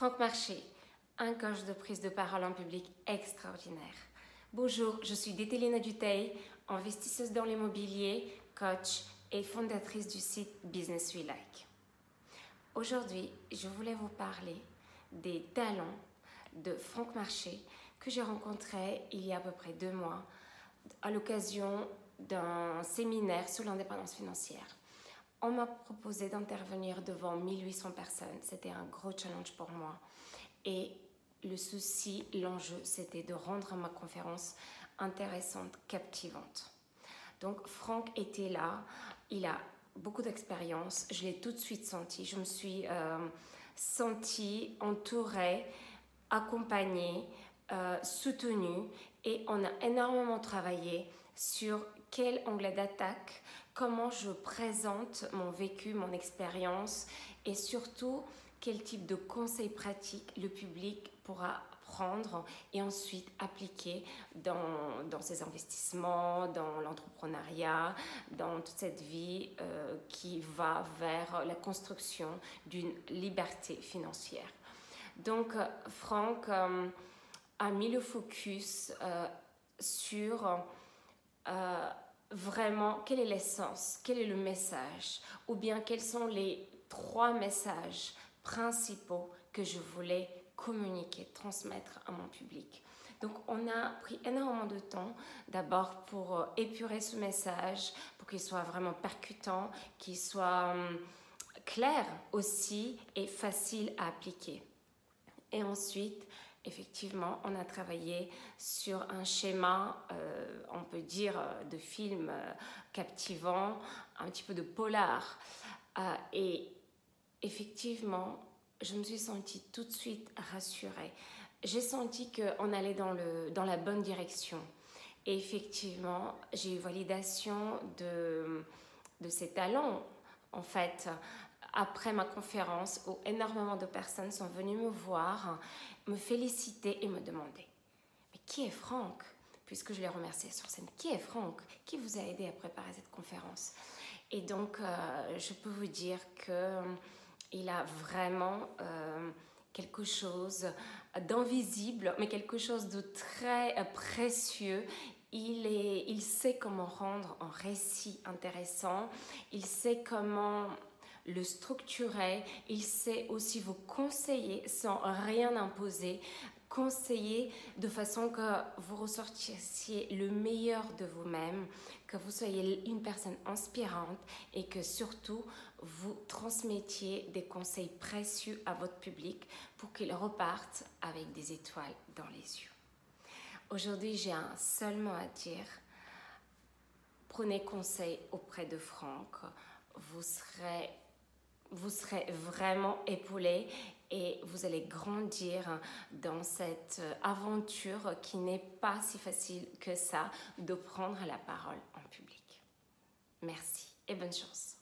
Franck Marché, un coach de prise de parole en public extraordinaire. Bonjour, je suis Détélina Duteil, investisseuse dans l'immobilier, coach et fondatrice du site Business We Like. Aujourd'hui, je voulais vous parler des talents de Franck Marché que j'ai rencontré il y a à peu près deux mois à l'occasion d'un séminaire sur l'indépendance financière. On m'a proposé d'intervenir devant 1800 personnes. C'était un gros challenge pour moi. Et le souci, l'enjeu, c'était de rendre ma conférence intéressante, captivante. Donc Franck était là, il a beaucoup d'expérience, je l'ai tout de suite senti, je me suis euh, sentie entourée, accompagnée, euh, soutenue et on a énormément travaillé sur quel angle d'attaque, comment je présente mon vécu, mon expérience et surtout quel type de conseils pratiques le public pourra prendre et ensuite appliquer dans, dans ses investissements, dans l'entrepreneuriat, dans toute cette vie euh, qui va vers la construction d'une liberté financière. Donc, Franck euh, a mis le focus euh, sur vraiment quelle est l'essence, quel est le message, ou bien quels sont les trois messages principaux que je voulais communiquer, transmettre à mon public. Donc on a pris énormément de temps d'abord pour euh, épurer ce message, pour qu'il soit vraiment percutant, qu'il soit hum, clair aussi et facile à appliquer. Et ensuite, effectivement, on a travaillé sur un schéma, euh, on peut dire, euh, de film captivant, un petit peu de polar. et effectivement, je me suis sentie tout de suite rassurée. J'ai senti qu'on allait dans, le, dans la bonne direction. Et effectivement, j'ai eu validation de, de ces talents. En fait, après ma conférence, où énormément de personnes sont venues me voir, me féliciter et me demander Mais qui est Franck? Puisque je l'ai remercié sur scène, qui est Franck? Qui vous a aidé à préparer cette conférence? Et donc, euh, je peux vous dire que il a vraiment euh, quelque chose d'invisible, mais quelque chose de très euh, précieux. Il sait comment rendre un récit intéressant, il sait comment le structurer, il sait aussi vous conseiller sans rien imposer, conseiller de façon que vous ressortissiez le meilleur de vous-même, que vous soyez une personne inspirante et que surtout vous transmettiez des conseils précieux à votre public pour qu'il reparte avec des étoiles dans les yeux. Aujourd'hui, j'ai un seul mot à dire. Prenez conseil auprès de Franck. Vous serez vous serez vraiment épaulé et vous allez grandir dans cette aventure qui n'est pas si facile que ça de prendre la parole en public. Merci et bonne chance.